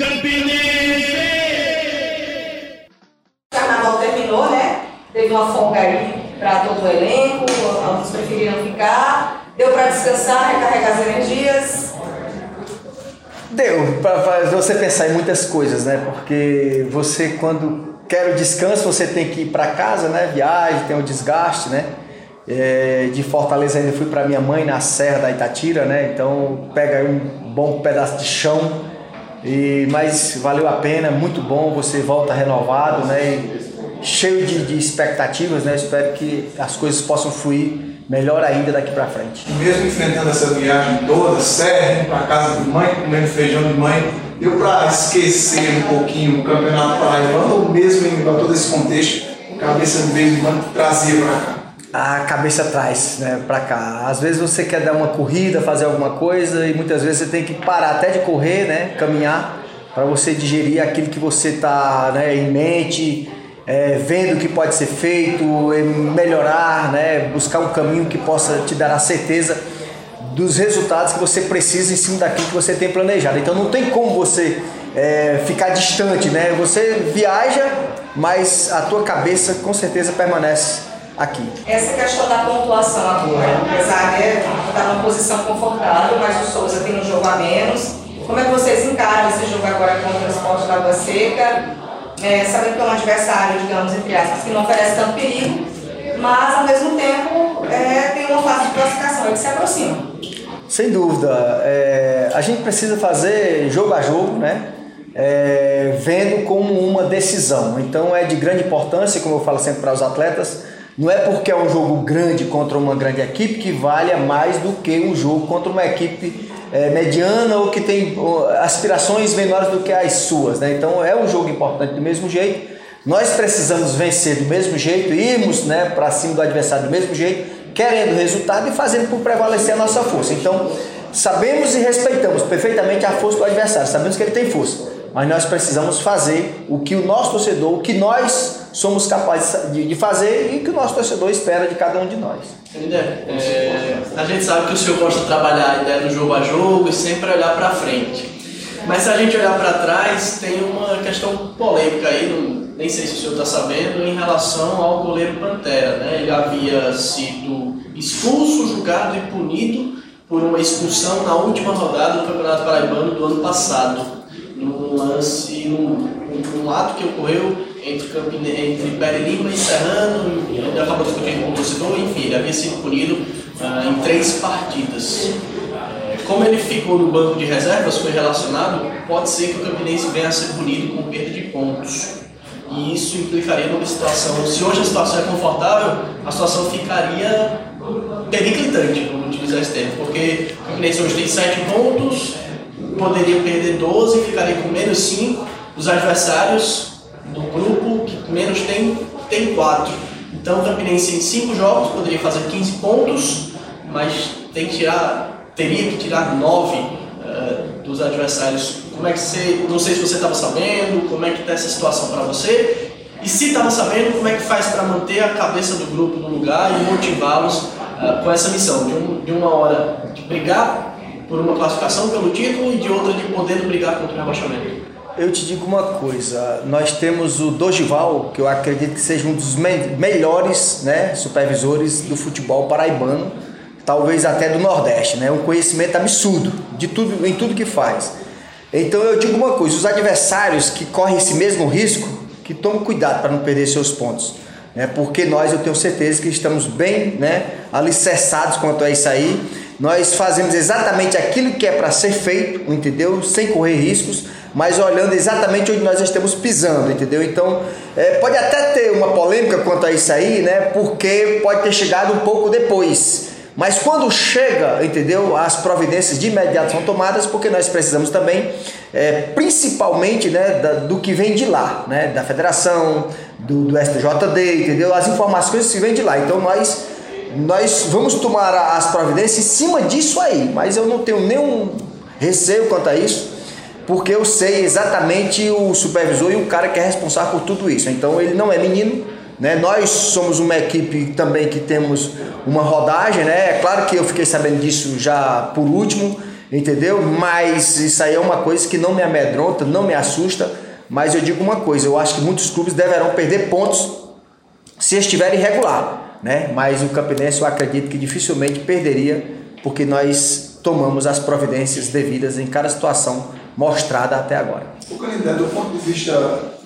Campinense! O carnaval terminou, né? Teve uma folga aí para todo o elenco, alguns preferiram ficar. Deu para descansar, recarregar as energias. Deu para você pensar em muitas coisas, né? Porque você quando quer o descanso, você tem que ir para casa, né? Viagem, tem o desgaste, né? É, de Fortaleza ainda fui para minha mãe na Serra da Itatira, né? Então pega aí um bom pedaço de chão e, mas valeu a pena, muito bom, você volta renovado, né? E cheio de, de expectativas, né? Espero que as coisas possam fluir melhor ainda daqui para frente. Mesmo enfrentando essa viagem toda, serra, para casa de mãe, comendo feijão de mãe, deu para esquecer um pouquinho o Campeonato Paraibano ou mesmo em todo esse contexto, cabeça de vez em quando trazia para cá? A cabeça traz né, para cá. Às vezes você quer dar uma corrida, fazer alguma coisa e muitas vezes você tem que parar até de correr, né, caminhar, para você digerir aquilo que você está né, em mente, é, vendo o que pode ser feito, melhorar, né, buscar um caminho que possa te dar a certeza dos resultados que você precisa em cima daquilo que você tem planejado. Então não tem como você é, ficar distante, né? Você viaja, mas a tua cabeça com certeza permanece aqui. Essa questão da pontuação agora, apesar de estar numa posição confortável, mas o Souza tem um jogo a menos. Como é que vocês encaram esse jogo agora contra o Esporte da Água Seca? É, sabendo que é um adversário, digamos, entre aspas, que não oferece tanto perigo, mas ao mesmo tempo é, tem uma fase de classificação que se aproxima. Sem dúvida. É, a gente precisa fazer jogo a jogo, né? É, vendo como uma decisão. Então é de grande importância, como eu falo sempre para os atletas, não é porque é um jogo grande contra uma grande equipe que valha mais do que um jogo contra uma equipe é, mediana ou que tem aspirações menores do que as suas. Né? Então é um jogo importante do mesmo jeito. Nós precisamos vencer do mesmo jeito, irmos né, para cima do adversário do mesmo jeito, querendo resultado e fazendo por prevalecer a nossa força. Então sabemos e respeitamos perfeitamente a força do adversário, sabemos que ele tem força mas nós precisamos fazer o que o nosso torcedor, o que nós somos capazes de fazer e que o nosso torcedor espera de cada um de nós. É, a gente sabe que o senhor gosta de trabalhar a ideia do jogo a jogo e sempre olhar para frente. Mas se a gente olhar para trás, tem uma questão polêmica aí, não, nem sei se o senhor está sabendo, em relação ao goleiro Pantera. Né? Ele havia sido expulso, julgado e punido por uma expulsão na última rodada do Campeonato Paraibano do ano passado lance, num, num ato que ocorreu entre, Campine, entre Pere Lima e Serrano, ele acabou discutindo com o torcedor, enfim, ele havia sido punido uh, em três partidas. É, como ele ficou no banco de reservas, foi relacionado, pode ser que o Campinense venha a ser punido com perda de pontos. E isso implicaria numa situação, se hoje a situação é confortável, a situação ficaria periclitante, vamos utilizar esse termo, porque o Campinense hoje tem sete pontos, poderiam perder 12 e ficariam com menos 5. Os adversários do grupo que menos tem, tem 4. Então o Campinense em 5 jogos poderia fazer 15 pontos, mas tem que tirar, teria que tirar 9 uh, eh, dos adversários. Como é que você, não sei se você estava sabendo, como é que está essa situação para você? E se estava sabendo, como é que faz para manter a cabeça do grupo no lugar e motivá-los uh, com essa missão de, um, de uma hora de brigar por uma classificação pelo título e de outra de podendo brigar contra o rebaixamento. Eu te digo uma coisa, nós temos o Dogival, que eu acredito que seja um dos me melhores né, supervisores do futebol paraibano, talvez até do Nordeste, né? Um conhecimento absurdo de tudo, em tudo que faz. Então eu digo uma coisa, os adversários que correm esse mesmo risco, que tomem cuidado para não perder seus pontos. Né? Porque nós, eu tenho certeza que estamos bem né, alicerçados quanto a isso aí nós fazemos exatamente aquilo que é para ser feito, entendeu? Sem correr riscos, mas olhando exatamente onde nós estamos pisando, entendeu? Então, é, pode até ter uma polêmica quanto a isso aí, né? Porque pode ter chegado um pouco depois. Mas quando chega, entendeu? As providências de imediato são tomadas, porque nós precisamos também, é, principalmente, né, da, do que vem de lá, né? Da federação, do, do STJD, entendeu? As informações que vêm de lá. Então, nós nós vamos tomar as providências em cima disso aí, mas eu não tenho nenhum receio quanto a isso, porque eu sei exatamente o supervisor e o cara que é responsável por tudo isso. Então ele não é menino, né? Nós somos uma equipe também que temos uma rodagem, né? É claro que eu fiquei sabendo disso já por último, entendeu? Mas isso aí é uma coisa que não me amedronta, não me assusta, mas eu digo uma coisa, eu acho que muitos clubes deverão perder pontos se estiverem irregular, né? Mas o Campinense eu acredito que dificilmente perderia, porque nós tomamos as providências devidas em cada situação mostrada até agora. O candidato, do ponto de vista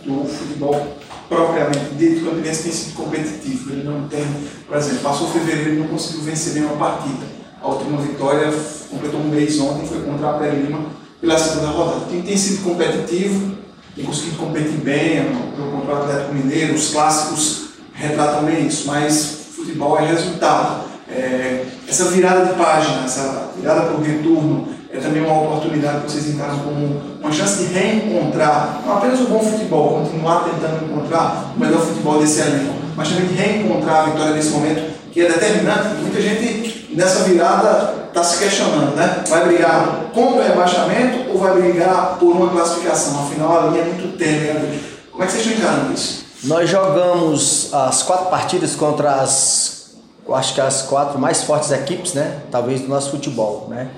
do futebol propriamente dito, o Campinense tem sido competitivo. Ele não tem, por exemplo, passou fevereiro e não conseguiu vencer nenhuma partida. A última vitória completou um mês ontem, foi contra a Pé Lima pela segunda rodada. Tem, tem sido competitivo, tem conseguido competir bem, contra o Atlético Mineiro, os clássicos retratam bem isso, mas futebol é resultado. É, essa virada de página, essa virada para o retorno, é também uma oportunidade que vocês encaram como uma chance de reencontrar, não apenas o bom futebol, continuar tentando encontrar o melhor futebol desse elenco, mas também de reencontrar a vitória nesse momento, que é determinante. Muita gente nessa virada está se questionando, né? Vai brigar contra o rebaixamento ou vai brigar por uma classificação? Afinal, a linha é muito tênue. Como é que vocês estão encarando isso? Nós jogamos as quatro partidas contra as, acho que as quatro mais fortes equipes, né? Talvez do nosso futebol, né?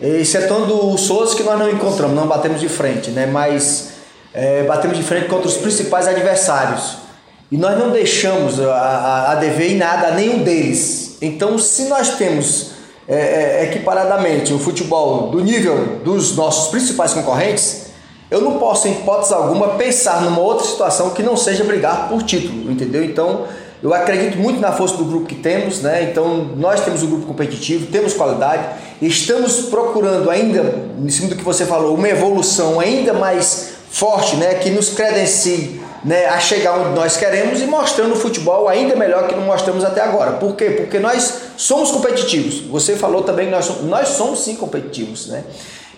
Excetuando o Souza que nós não encontramos, não batemos de frente, né? Mas é, batemos de frente contra os principais adversários. E nós não deixamos a, a, a dever em nada a nenhum deles. Então, se nós temos é, é, equiparadamente o futebol do nível dos nossos principais concorrentes, eu não posso, em hipótese alguma, pensar numa outra situação que não seja brigar por título, entendeu? Então, eu acredito muito na força do grupo que temos, né? Então, nós temos um grupo competitivo, temos qualidade, estamos procurando ainda, em cima do que você falou, uma evolução ainda mais forte, né? Que nos credencie né, a chegar onde nós queremos e mostrando o futebol ainda melhor que não mostramos até agora. Por quê? Porque nós somos competitivos. Você falou também que nós somos, nós somos sim competitivos, né?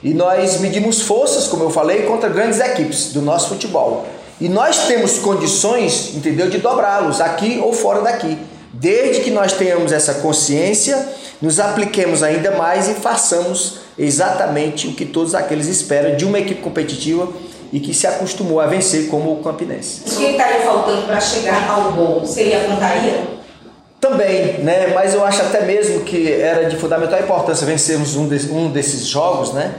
E nós medimos forças, como eu falei, contra grandes equipes do nosso futebol. E nós temos condições, entendeu, de dobrá-los aqui ou fora daqui. Desde que nós tenhamos essa consciência, nos apliquemos ainda mais e façamos exatamente o que todos aqueles esperam de uma equipe competitiva e que se acostumou a vencer como o Campinense. O que estaria faltando para chegar ao gol? Seria a pontaria? Também, né? Mas eu acho até mesmo que era de fundamental importância vencermos um, de, um desses jogos, né?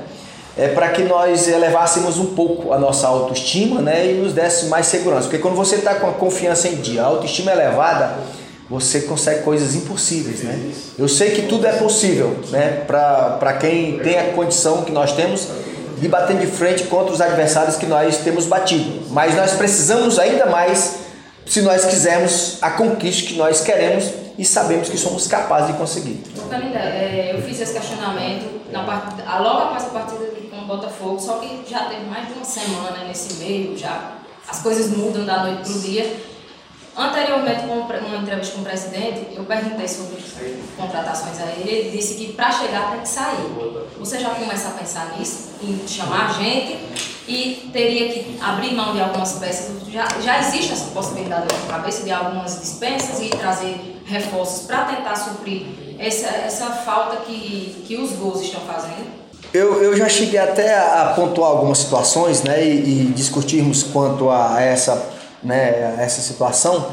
É para que nós elevássemos um pouco a nossa autoestima, né? E nos desse mais segurança. Porque quando você está com a confiança em dia, a autoestima elevada, você consegue coisas impossíveis, né? Eu sei que tudo é possível, né? Para quem tem a condição que nós temos de bater de frente contra os adversários que nós temos batido. Mas nós precisamos ainda mais se nós quisermos a conquista que nós queremos e sabemos que somos capazes de conseguir. É, eu fiz esse questionamento na part... logo após a partida com o Botafogo, só que já teve mais de uma semana nesse meio, já as coisas mudam da noite para o dia. Anteriormente, com uma entrevista com o presidente, eu perguntei sobre contratações a ele. Ele disse que para chegar tem que sair. Você já começa a pensar nisso, em chamar a gente e teria que abrir mão de algumas peças. Já, já existe essa possibilidade na cabeça de algumas dispensas e trazer reforços para tentar suprir essa, essa falta que, que os gols estão fazendo? Eu, eu já cheguei até a pontuar algumas situações né, e, e discutirmos quanto a essa né, essa situação.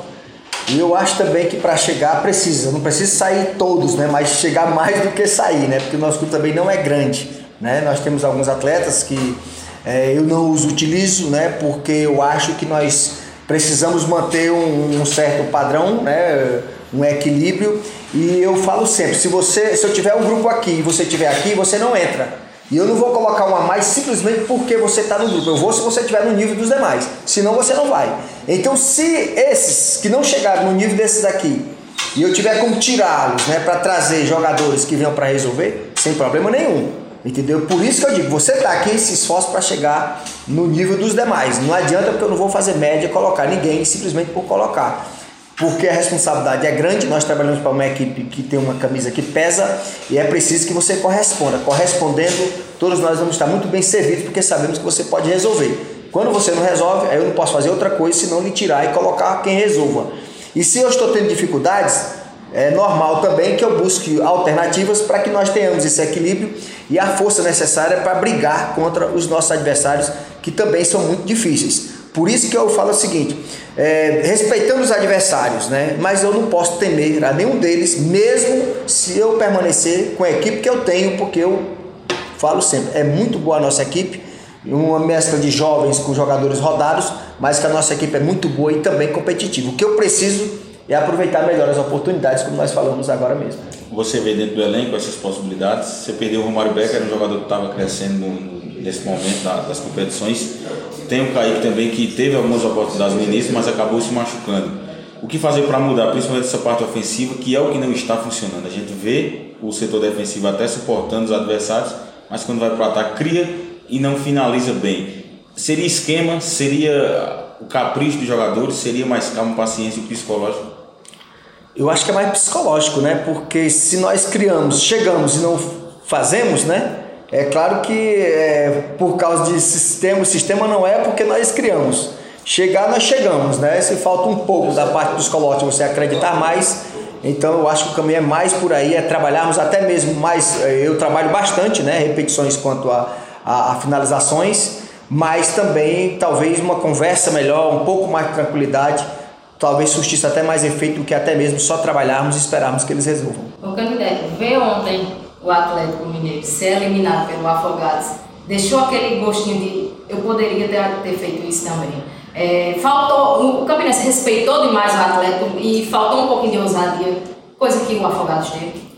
E eu acho também que para chegar precisa, não precisa sair todos, né, mas chegar mais do que sair, né, porque o nosso clube também não é grande. Né? Nós temos alguns atletas que é, eu não os utilizo, né, porque eu acho que nós precisamos manter um, um certo padrão, né, um equilíbrio. E eu falo sempre, se você, se eu tiver um grupo aqui e você estiver aqui, você não entra. E eu não vou colocar um a mais simplesmente porque você está no grupo. Eu vou se você estiver no nível dos demais. Senão você não vai. Então, se esses que não chegaram no nível desses aqui, e eu tiver como tirá-los, né, para trazer jogadores que venham para resolver, sem problema nenhum. Entendeu? Por isso que eu digo, você está aqui se esforça para chegar no nível dos demais. Não adianta porque eu não vou fazer média colocar ninguém simplesmente por colocar porque a responsabilidade é grande. Nós trabalhamos para uma equipe que tem uma camisa que pesa e é preciso que você corresponda. Correspondendo, todos nós vamos estar muito bem servidos porque sabemos que você pode resolver. Quando você não resolve, aí eu não posso fazer outra coisa senão lhe tirar e colocar quem resolva. E se eu estou tendo dificuldades, é normal também que eu busque alternativas para que nós tenhamos esse equilíbrio e a força necessária para brigar contra os nossos adversários, que também são muito difíceis. Por isso que eu falo o seguinte: é, respeitando os adversários, né? mas eu não posso temer a nenhum deles, mesmo se eu permanecer com a equipe que eu tenho, porque eu falo sempre, é muito boa a nossa equipe, uma mescla de jovens com jogadores rodados, mas que a nossa equipe é muito boa e também competitiva. O que eu preciso é aproveitar melhor as oportunidades, como nós falamos agora mesmo. Você vê dentro do elenco essas possibilidades. Você perdeu o Romário Becker, era um jogador que estava crescendo nesse momento das competições. Tem o Kaique também, que teve algumas oportunidades no início, mas acabou se machucando. O que fazer para mudar, principalmente essa parte ofensiva, que é o que não está funcionando? A gente vê o setor defensivo até suportando os adversários, mas quando vai para o ataque, cria e não finaliza bem. Seria esquema, seria o capricho dos jogadores, seria mais calma, paciência e psicológico? Eu acho que é mais psicológico, né? Porque se nós criamos, chegamos e não fazemos, né? É claro que é, por causa de sistema, o sistema não é porque nós criamos. Chegar, nós chegamos, né? Se falta um pouco da parte psicológica, você acreditar mais, então eu acho que o caminho é mais por aí, é trabalharmos até mesmo mais. Eu trabalho bastante, né? Repetições quanto a, a, a finalizações, mas também talvez uma conversa melhor, um pouco mais de tranquilidade talvez surtisse até mais efeito do que até mesmo só trabalharmos e esperarmos que eles resolvam. O candidato vê ontem o Atlético Mineiro ser eliminado pelo Afogados, deixou aquele gostinho de eu poderia ter, ter feito isso também. É, faltou, o Campinense respeitou demais o Atlético e faltou um pouquinho de ousadia, coisa que o Afogados teve.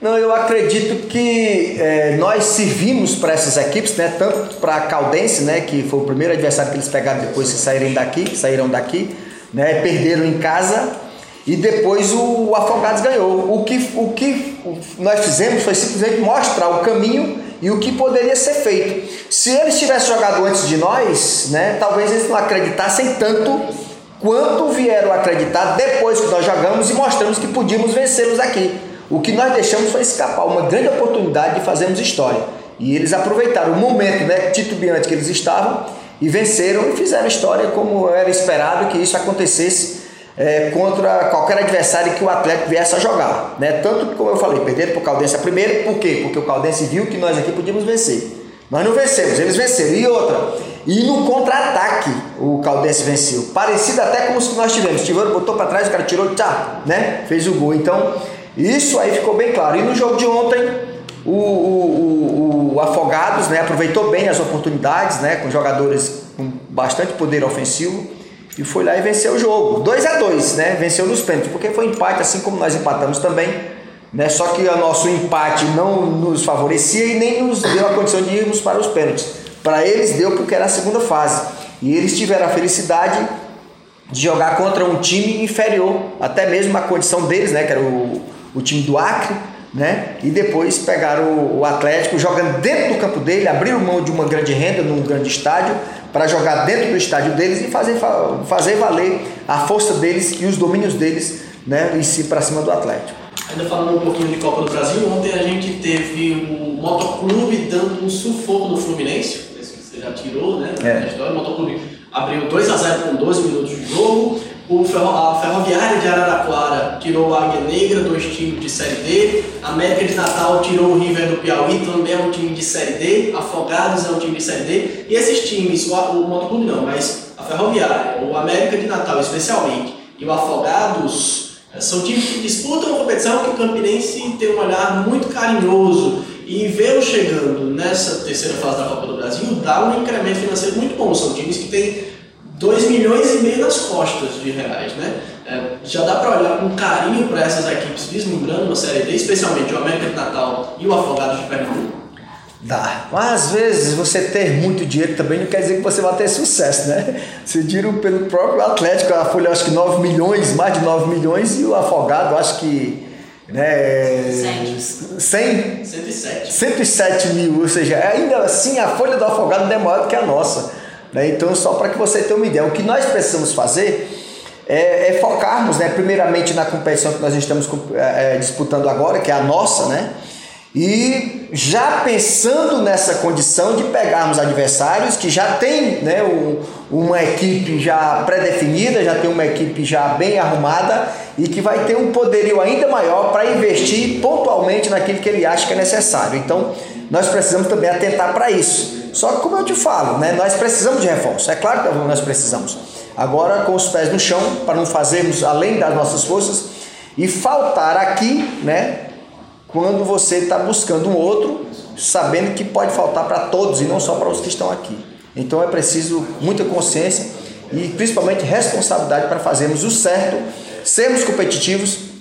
Não, eu acredito que é, nós servimos para essas equipes, né, tanto para a Caldense, né, que foi o primeiro adversário que eles pegaram depois que saíram daqui, saíram daqui, né, perderam em casa e depois o, o Afogados ganhou. O que, o que nós fizemos foi simplesmente mostrar o caminho e o que poderia ser feito. Se eles tivessem jogado antes de nós, né, talvez eles não acreditassem tanto quanto vieram acreditar depois que nós jogamos e mostramos que podíamos vencê-los aqui. O que nós deixamos foi escapar uma grande oportunidade de fazermos história. E eles aproveitaram o momento né, titubeante que eles estavam e venceram e fizeram história como era esperado que isso acontecesse é, contra qualquer adversário que o Atlético viesse a jogar. Né? Tanto que, como eu falei, perderam para o Caldense a primeira, por quê? Porque o Caldense viu que nós aqui podíamos vencer. Nós não vencemos, eles venceram. E outra, e no contra-ataque o Caldense venceu. Parecido até com os que nós tivemos. Tiveram, botou para trás, o cara tirou, tchá, né? Fez o gol. Então, isso aí ficou bem claro. E no jogo de ontem, o, o, o, o Afogados né, aproveitou bem as oportunidades, né, com jogadores com bastante poder ofensivo e foi lá e venceu o jogo. 2 a 2 né? Venceu nos pênaltis, porque foi empate, assim como nós empatamos também. Né? Só que o nosso empate não nos favorecia e nem nos deu a condição de irmos para os pênaltis. Para eles deu porque era a segunda fase. E eles tiveram a felicidade de jogar contra um time inferior, até mesmo a condição deles, né? Que era o, o time do Acre, né? E depois pegaram o, o Atlético jogando dentro do campo dele, abriram mão de uma grande renda num grande estádio para jogar dentro do estádio deles e fazer, fazer valer a força deles e os domínios deles né, em si para cima do Atlético. Ainda falando um pouquinho de Copa do Brasil, ontem a gente teve o Motoclube dando um sufoco no Fluminense, esse que você já tirou, né? É. Na história, o Motoclube abriu 2 a 0 com 12 minutos de jogo. O Ferro, a Ferroviária de Araraquara tirou o Águia Negra, dois times de Série D. A América de Natal tirou o River do Piauí, também é um time de Série D. Afogados é um time de Série D. E esses times, o, o Motoclube não, mas a Ferroviária, o América de Natal especialmente, e o Afogados, eh, são times que disputam uma competição que o Campinense tem um olhar muito carinhoso. E vê-los chegando nessa terceira fase da Copa do Brasil dá um incremento financeiro muito bom. São times que têm 2 milhões e meio nas costas de reais, né? É, já dá para olhar com carinho para essas equipes vislumbrando uma Série D, especialmente o América de Natal e o Afogados de Pernambuco? Dá. Mas às vezes você ter muito dinheiro também não quer dizer que você vai ter sucesso, né? Se diram pelo próprio Atlético, a Folha acho que 9 milhões, mais de 9 milhões, e o Afogado acho que. Né, 100. 100? 107. 107 mil, ou seja, ainda assim a folha do Afogado é maior do que a nossa. Né? Então, só para que você tenha uma ideia, o que nós precisamos fazer é, é focarmos, né, primeiramente na competição que nós estamos é, é, disputando agora, que é a nossa, né? E já pensando nessa condição de pegarmos adversários que já tem né, um, uma equipe já pré-definida, já tem uma equipe já bem arrumada e que vai ter um poderio ainda maior para investir pontualmente naquilo que ele acha que é necessário. Então, nós precisamos também atentar para isso. Só que, como eu te falo, né, nós precisamos de reforço. É claro que nós precisamos. Agora, com os pés no chão, para não fazermos além das nossas forças e faltar aqui, né, quando você está buscando um outro sabendo que pode faltar para todos e não só para os que estão aqui. Então é preciso muita consciência e principalmente responsabilidade para fazermos o certo, sermos competitivos,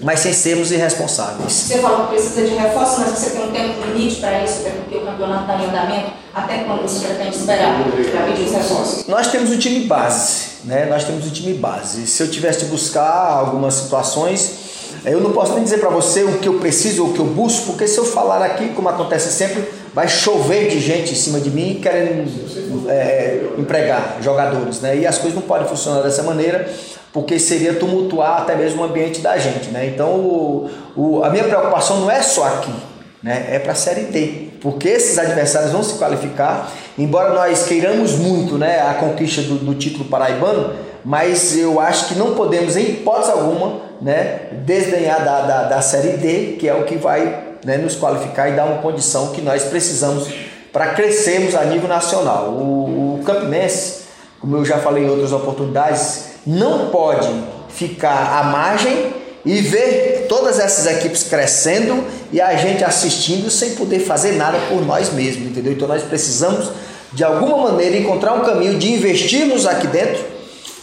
mas sem sermos irresponsáveis. Você falou que precisa de reforço, mas você tem um tempo limite para isso, até porque o campeonato está em andamento. Até quando você pretende esperar para pedir os reforços? Nós temos um time base, né? Nós temos um time base. Se eu tivesse de buscar algumas situações, eu não posso nem dizer para você o que eu preciso ou o que eu busco, porque se eu falar aqui, como acontece sempre, vai chover de gente em cima de mim querendo é, empregar jogadores, né? E as coisas não podem funcionar dessa maneira, porque seria tumultuar até mesmo o ambiente da gente, né? Então, o, o, a minha preocupação não é só aqui, né? É para a Série D, porque esses adversários vão se qualificar, embora nós queiramos muito, né, a conquista do, do título paraibano, mas eu acho que não podemos, em hipótese alguma, né, desdenhar da, da, da Série D, que é o que vai né, nos qualificar e dar uma condição que nós precisamos para crescermos a nível nacional. O, o Campinense, como eu já falei em outras oportunidades, não pode ficar à margem e ver todas essas equipes crescendo e a gente assistindo sem poder fazer nada por nós mesmos, entendeu? Então nós precisamos de alguma maneira encontrar um caminho de investirmos aqui dentro,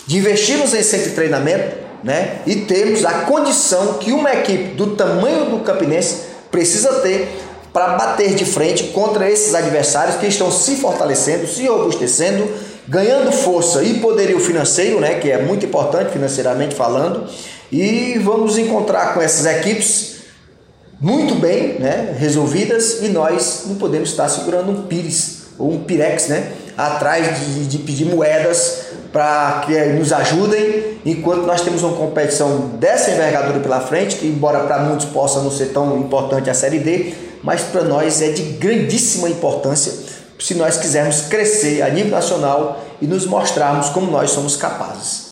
de investirmos em centro de treinamento, né? E termos a condição que uma equipe do tamanho do Campinense precisa ter para bater de frente contra esses adversários que estão se fortalecendo, se robustecendo, ganhando força e poderio financeiro, né, que é muito importante financeiramente falando, e vamos encontrar com essas equipes muito bem, né, resolvidas e nós não podemos estar segurando um pires ou um pirex, né, atrás de, de pedir moedas para que nos ajudem, enquanto nós temos uma competição dessa envergadura pela frente, que embora para muitos possa não ser tão importante a Série D, mas para nós é de grandíssima importância se nós quisermos crescer a nível nacional e nos mostrarmos como nós somos capazes.